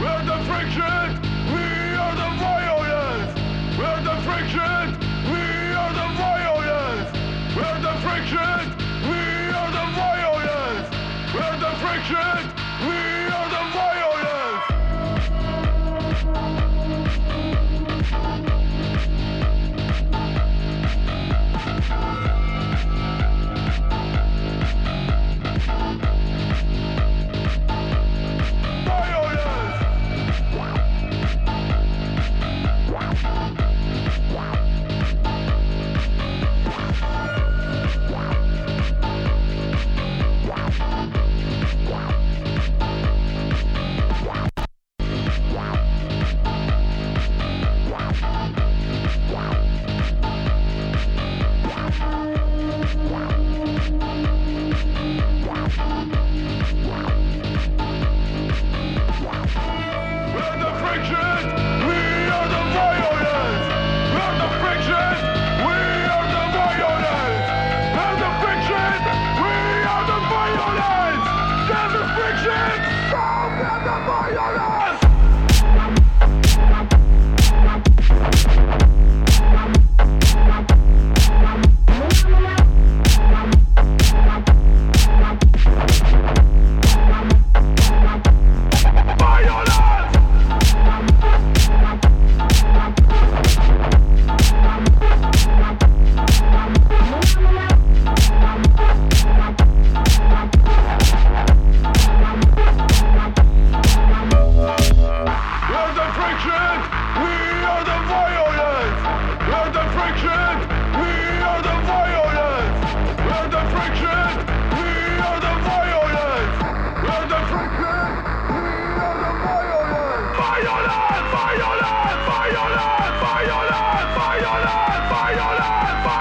We're the friction.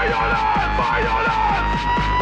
Violence! Violence!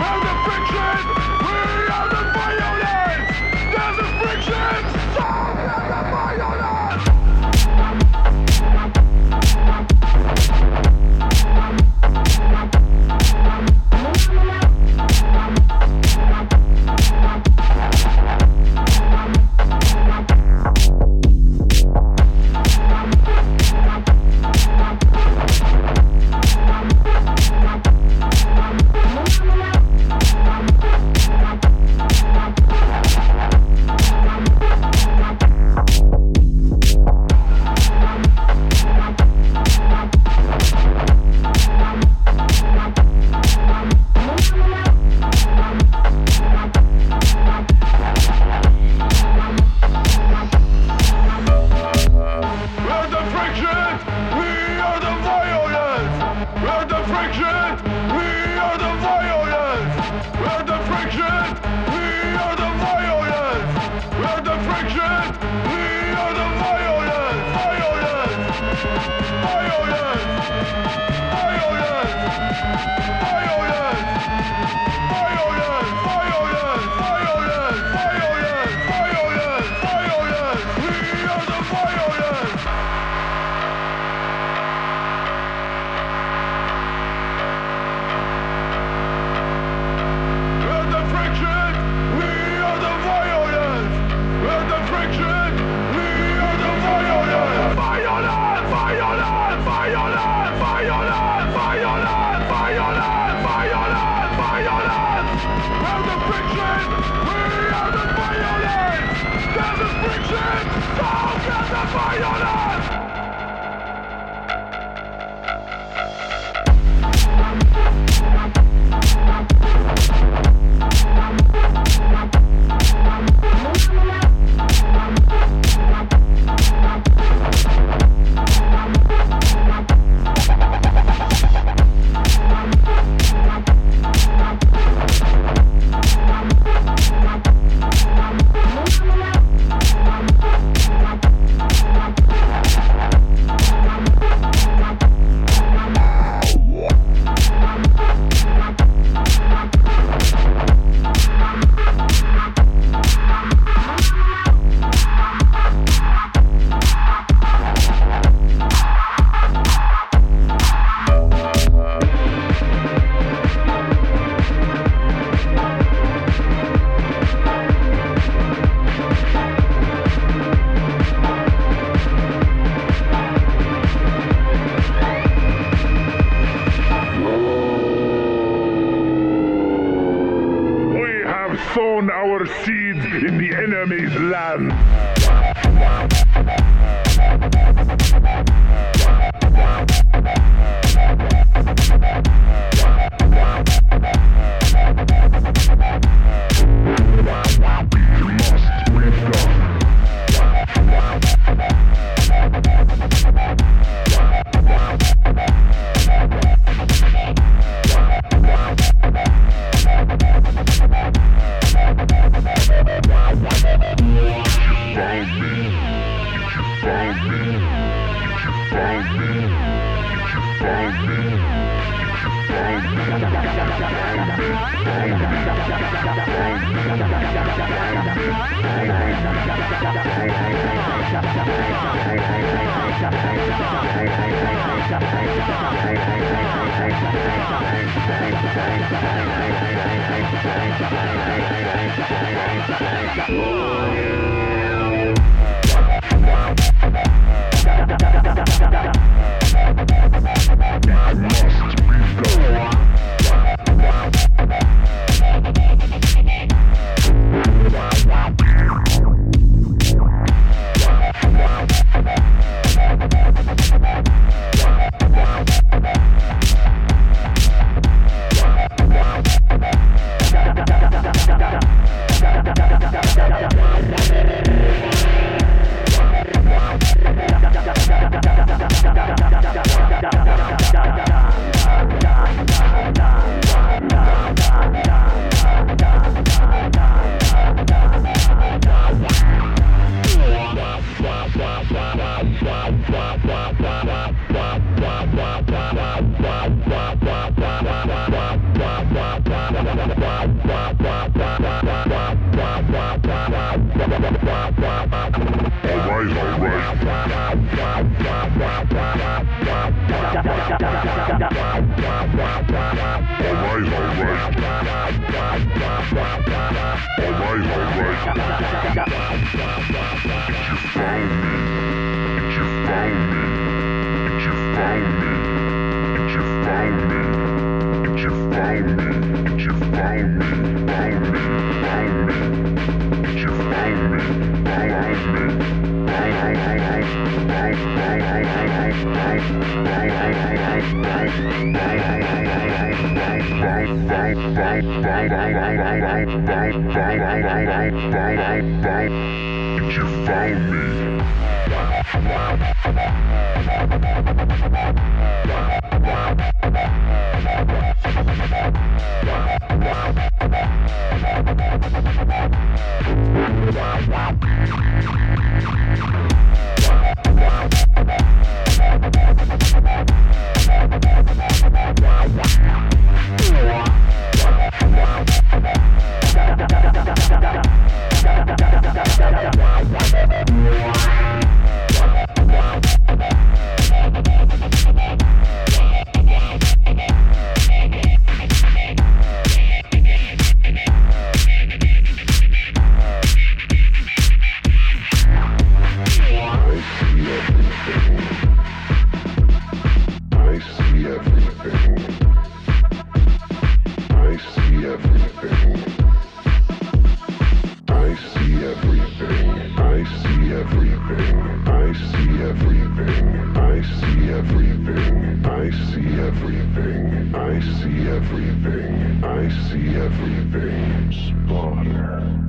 Bye. Did you find me? I see everything. Spawner.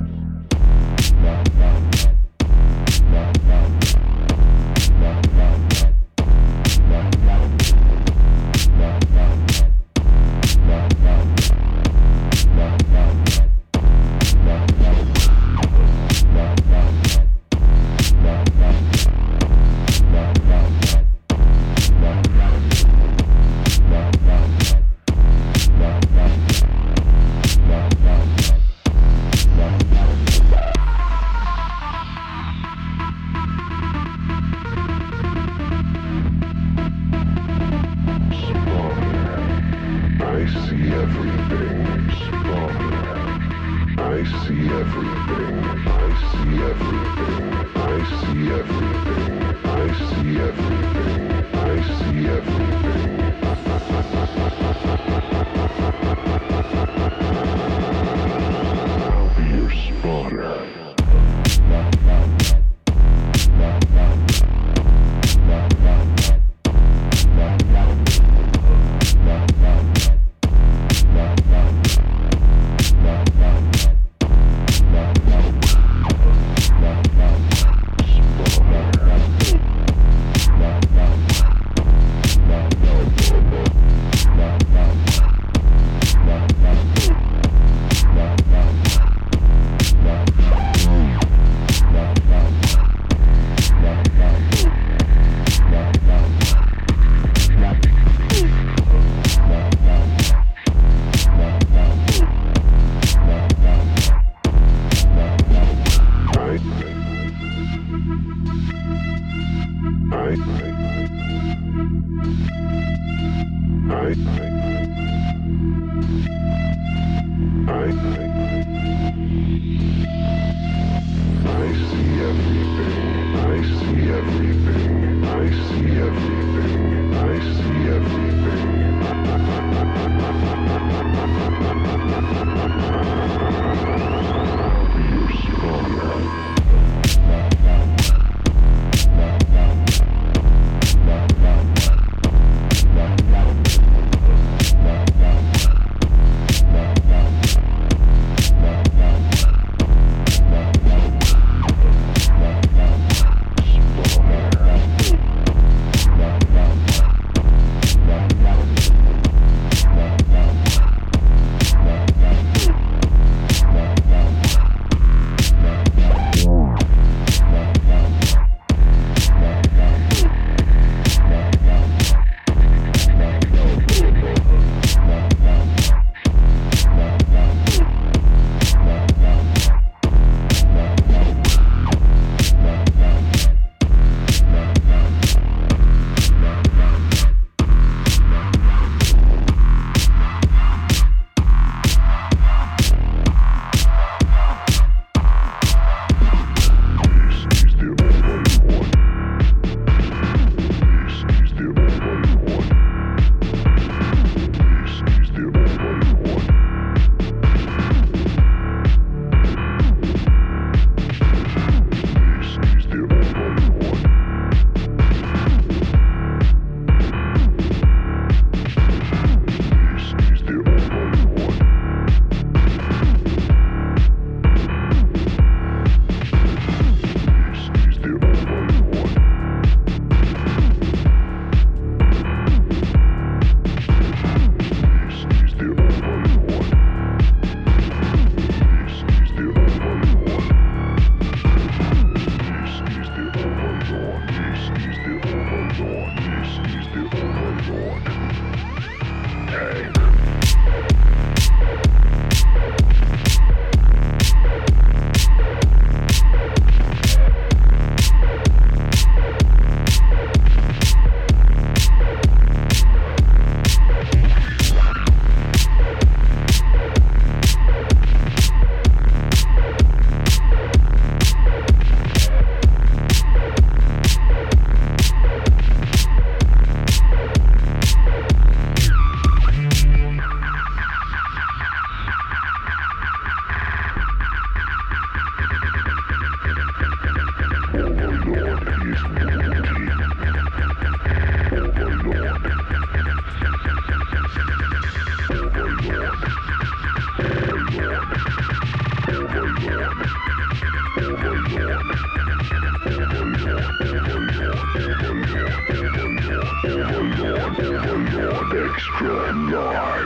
War.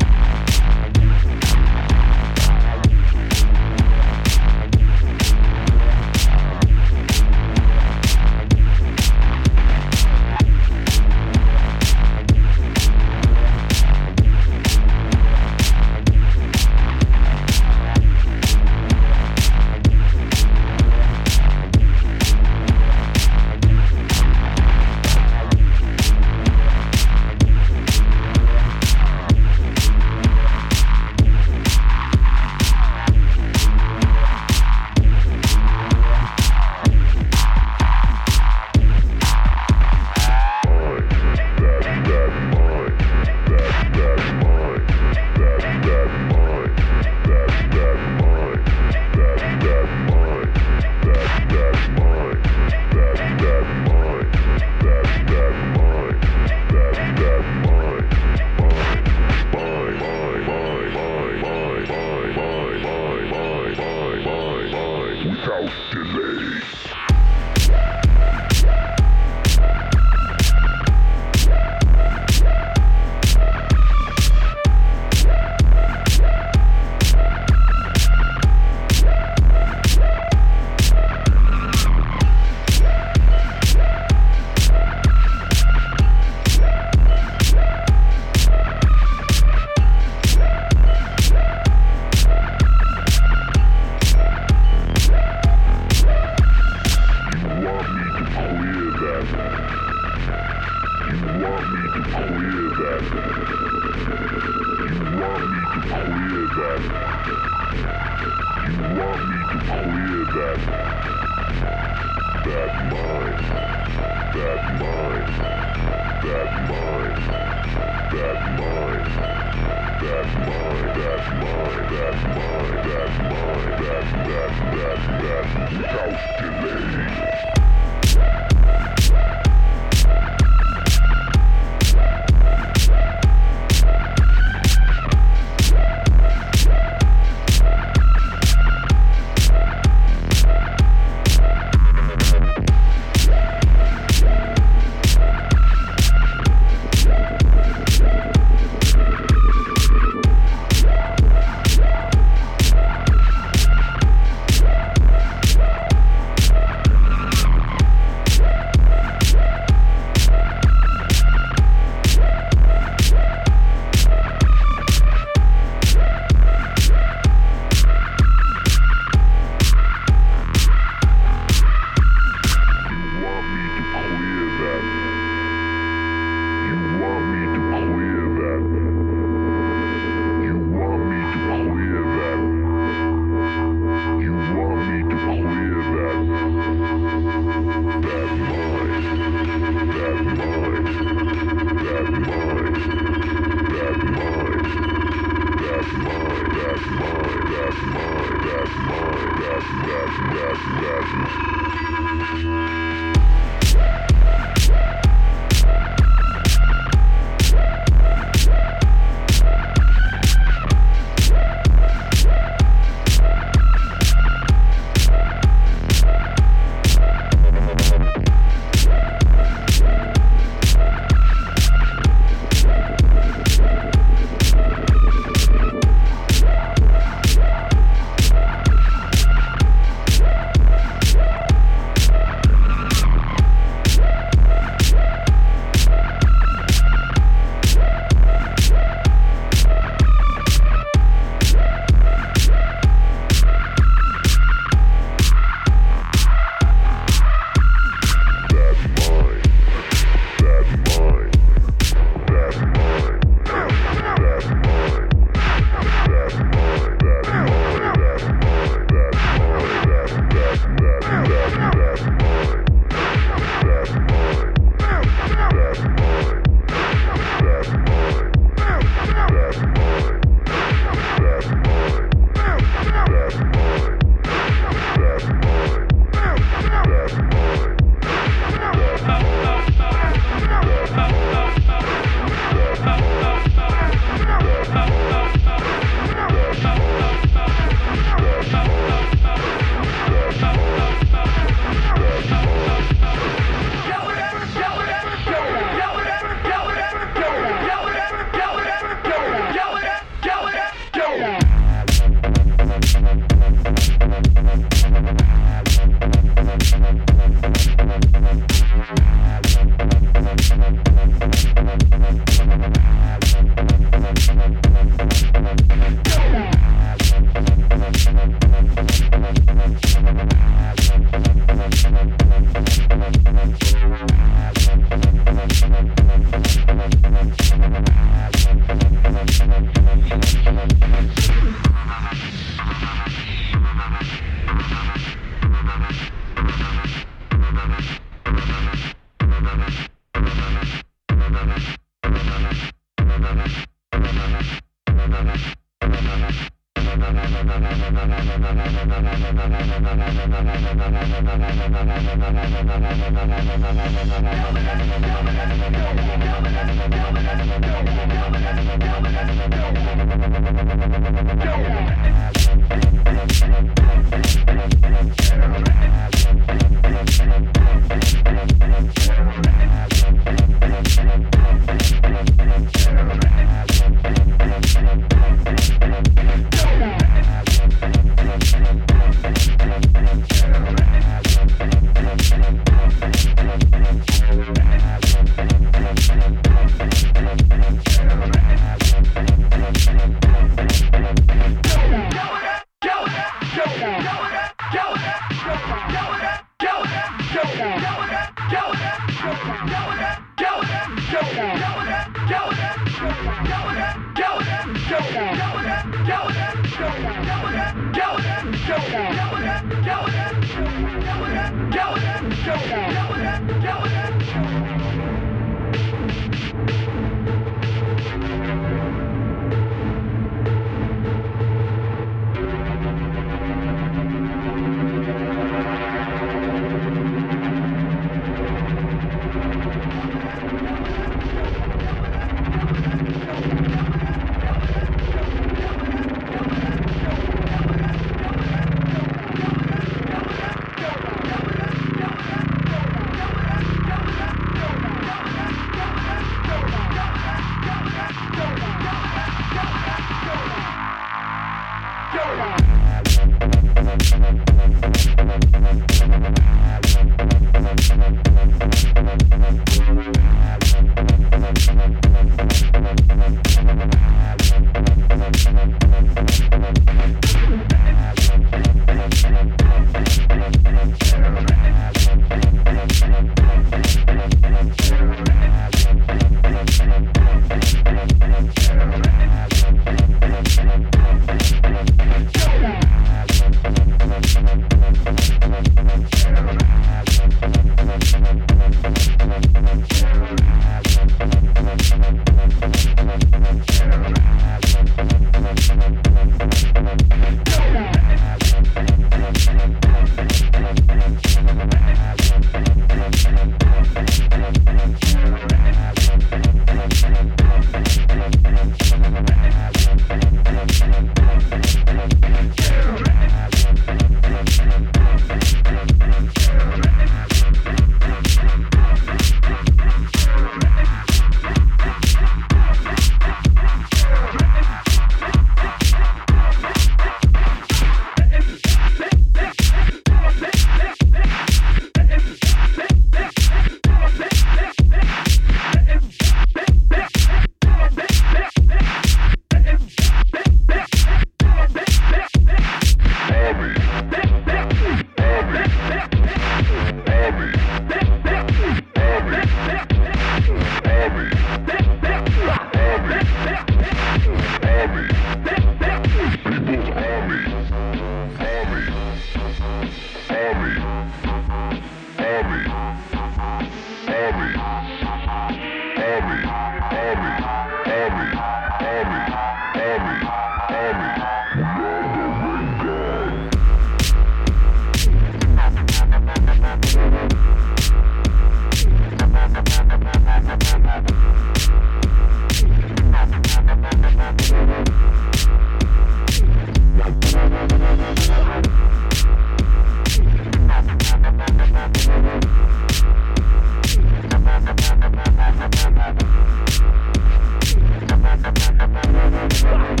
Stop!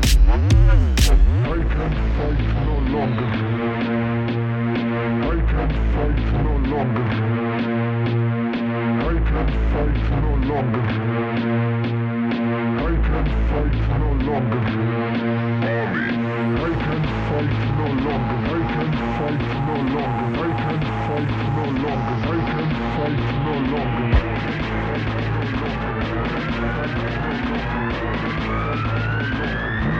I can fight no longer. Thank you.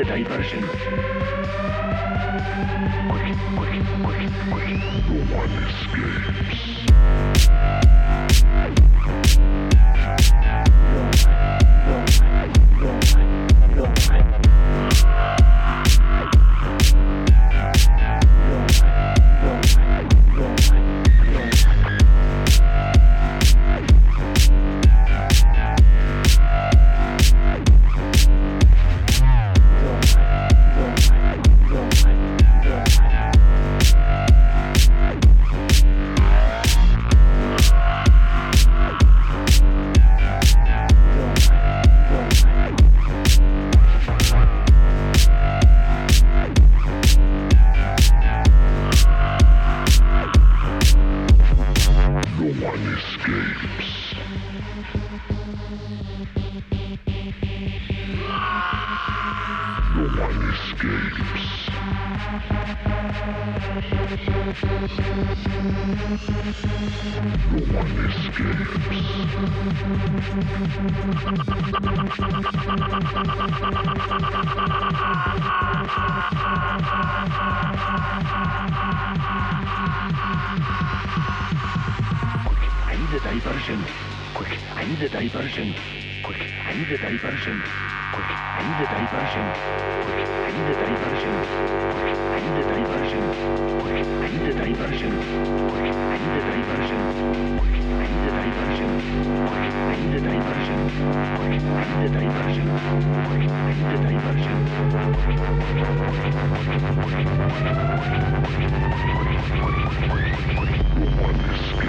a diversion. i need a diversion. Quick, I need a diversion. Quick, I need a diversion. Quick, and diversion. Quick and diversion. Quick and diversion. Quick and diversion. Quick and diversion. Quick and diversion. Quick and diversion. Quick and diversion. Quick and diversion. Quick and diversion. No one escapes.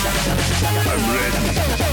I'm ready.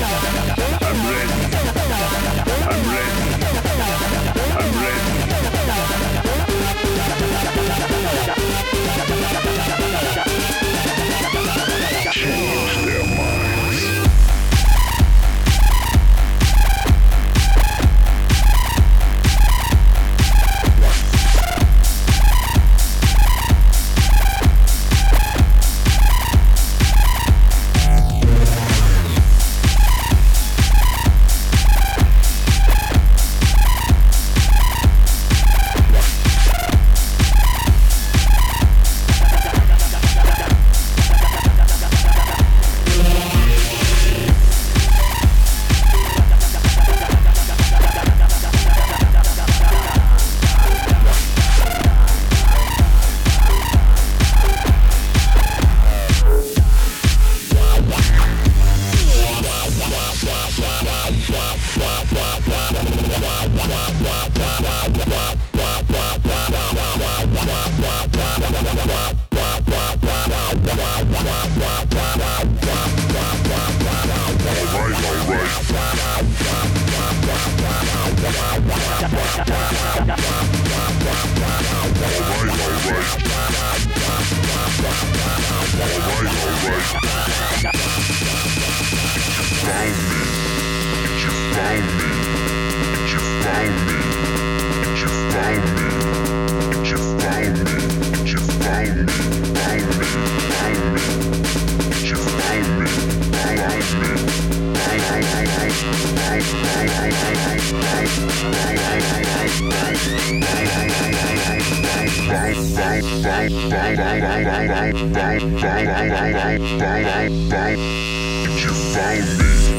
Did you find me?